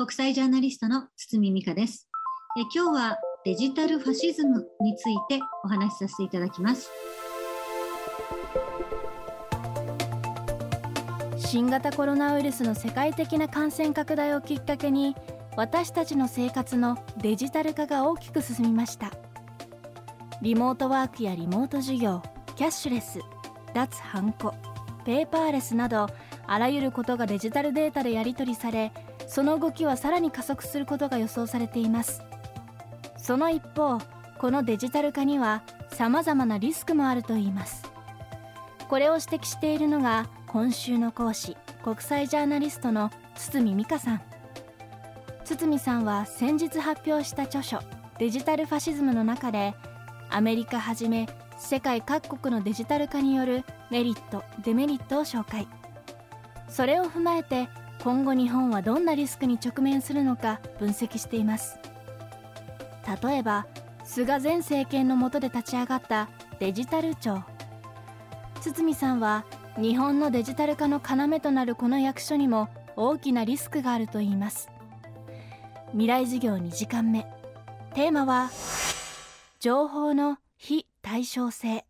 国際ジャーナリストの堤美香です。え今日はデジタルファシズムについてお話しさせていただきます。新型コロナウイルスの世界的な感染拡大をきっかけに私たちの生活のデジタル化が大きく進みました。リモートワークやリモート授業キャッシュレス脱ハンコペーパーレスなどあらゆることがデジタルデータでやり取りされその動きはさらに加速することが予想されています。その一方このデジタル化には様々なリスクもあるといいます。これを指摘しているのが今週の講師国際ジャーナリストの堤美香さん。堤さんは先日発表した著書「デジタルファシズム」の中でアメリカはじめ世界各国のデジタル化によるメリットデメリットを紹介。それを踏まえて今後日本はどんなリスクに直面するのか分析しています。例えば菅前政権の下で立ち上がったデジタル庁。堤さんは日本のデジタル化の要となるこの役所にも大きなリスクがあるといいます。未来事業2時間目。テーマは情報の非対称性。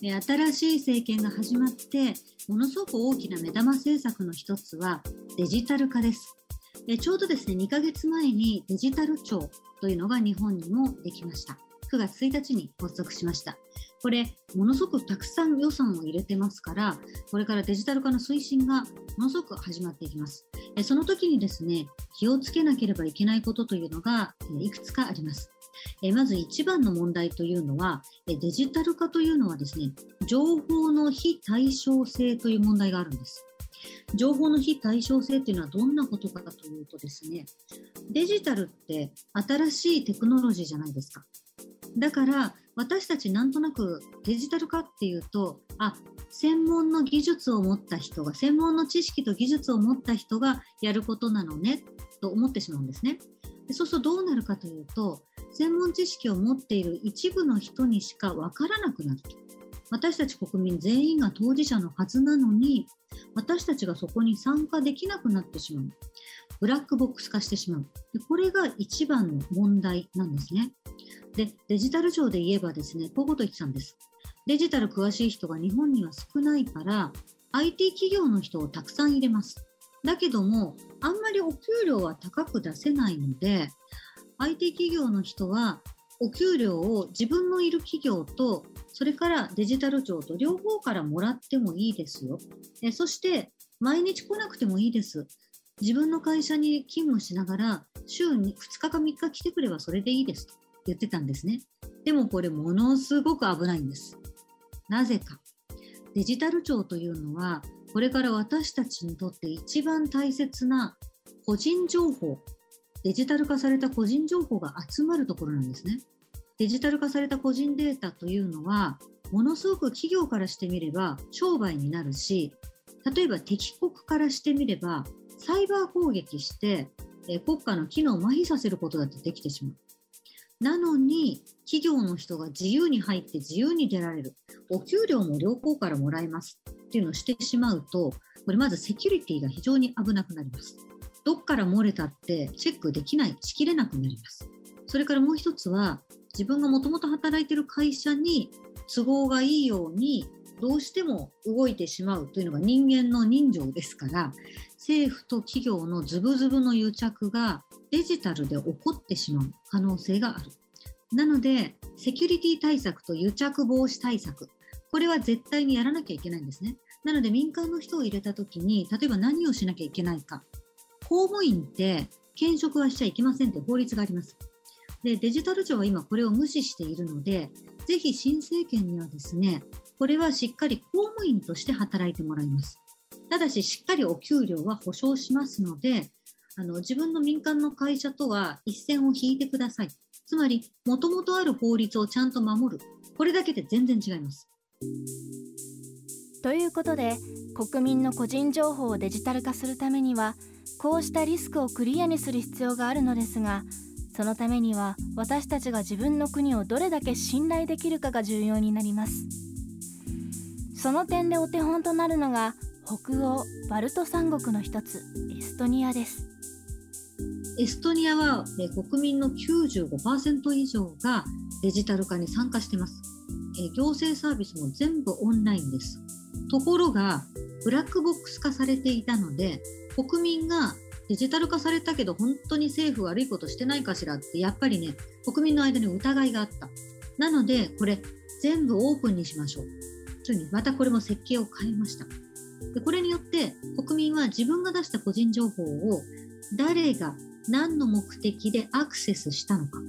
新しい政権が始まってものすごく大きな目玉政策の一つはデジタル化です。ちょうどですね2ヶ月前にデジタル庁というのが日本にもできました。9月1日に発足しました。これものすごくたくさん予算を入れてますからこれからデジタル化の推進がものすごく始まっていきます。その時にですね気をつけなければいけないことというのがいくつかあります。えまず一番の問題というのはえデジタル化というのはですね情報の非対称性という問題があるんです。情報の非対称性というのはどんなことかというとですねデジタルって新しいテクノロジーじゃないですか。だから私たちなんとなくデジタル化っていうとあ専門の技術を持った人が専門の知識と技術を持った人がやることなのねと思ってしまうんですね。でそうするとどうなるかというと専門知識を持っている一部の人にしか分からなくなる。と私たち国民全員が当事者のはずなのに私たちがそこに参加できなくなってしまう。ブラックボックス化してしまう。でこれが一番の問題なんですね。でデジタル庁で言えばですねこういうこと言ってたんです。デジタル詳しい人が日本には少ないから IT 企業の人をたくさん入れます。だけどもあんまりお給料は高く出せないので IT 企業の人はお給料を自分のいる企業とそれからデジタル庁と両方からもらってもいいですよ。えそして毎日来なくてもいいです。自分の会社に勤務しながら週に2日か3日来てくればそれでいいですと言ってたんですね。でもこれものすごく危ないんです。なぜか。デジタル庁というのはこれから私たちにとって一番大切な個人情報デジタル化された個人情報が集まるところなんですね。デジタル化された個人データというのは、ものすごく企業からしてみれば商売になるし、例えば敵国からしてみれば、サイバー攻撃して、え国家の機能を麻痺させることだってできてしまう。なのに、企業の人が自由に入って自由に出られる。お給料も両方からもらえますっていうのをしてしまうと、これまずセキュリティが非常に危なくなります。どっから漏れたってチェックできない、しきれなくなります。それからもう一つは、自分がもともと働いている会社に都合がいいようにどうしても動いてしまうというのが人間の人情ですから政府と企業のズブズブの癒着がデジタルで起こってしまう可能性がある。なのでセキュリティ対策と癒着防止対策これは絶対にやらなきゃいけないんですね。なので民間の人を入れた時に例えば何をしなきゃいけないか公務員って兼職はしちゃいけませんって法律があります。で、デジタル庁は今これを無視しているので、ぜひ新政権にはですね、これはしっかり公務員として働いてもらいます。ただし、しっかりお給料は保証しますので、あの自分の民間の会社とは一線を引いてください。つまり、もともとある法律をちゃんと守る。これだけで全然違います。ということで、国民の個人情報をデジタル化するためには、こうしたリスクをクリアにする必要があるのですがそのためには私たちが自分の国をどれだけ信頼できるかが重要になりますその点でお手本となるのが北欧バルト三国の一つエストニアですエストニアは国民の95%以上がデジタル化に参加しています。え行政サービスも全部オンラインです。ところが、ブラックボックス化されていたので、国民がデジタル化されたけど本当に政府悪いことしてないかしらってやっぱりね国民の間に疑いがあった。なのでこれ全部オープンにしましょう。というふうにまたこれも設計を変えました。でこれによって国民は自分が出した個人情報を誰が何の目的でアクセスしたのか。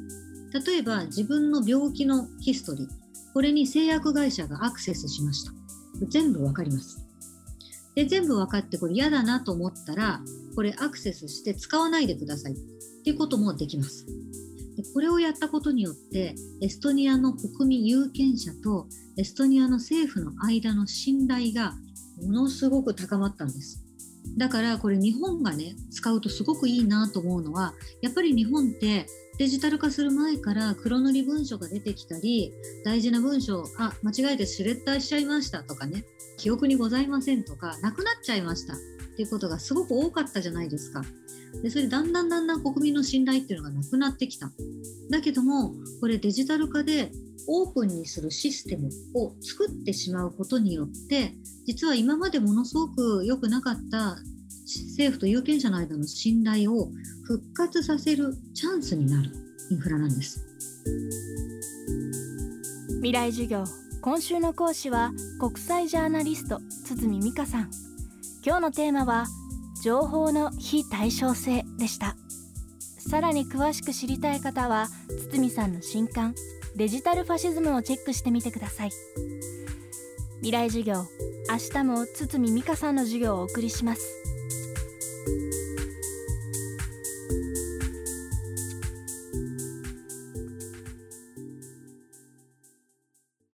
例えば自分の病気のヒストリー。これに製薬会社がアクセスしました。全部わかります。で全部分かってこれ嫌だなと思ったらこれアクセスして使わないでください。っていうこともできます。でこれをやったことによってエストニアの国民有権者とエストニアの政府の間の信頼がものすごく高まったんです。だからこれ日本がね使うとすごくいいなと思うのはやっぱり日本ってデジタル化する前から黒塗り文書が出てきたり大事な文章あ間違えてシュレッダーしちゃいましたとかね記憶にございませんとかなくなっちゃいましたっていうことがすごく多かったじゃないですか。でそれでだんだんだんだん国民の信頼っていうのがなくなってきた。だけどもこれデジタル化でオープンにするシステムを作ってしまうことによって実は今までものすごく良くなかった政府と有権者の間の信頼を復活させるチャンスになるインフラなんです。未来授業今週の講師は国際ジャーナリスト堤美香さん。今日のテーマは情報の非対称性でした。さらに詳しく知りたい方は堤さんの新刊デジタルファシズムをチェックしてみてください。未来授業明日も堤美香さんの授業をお送りします。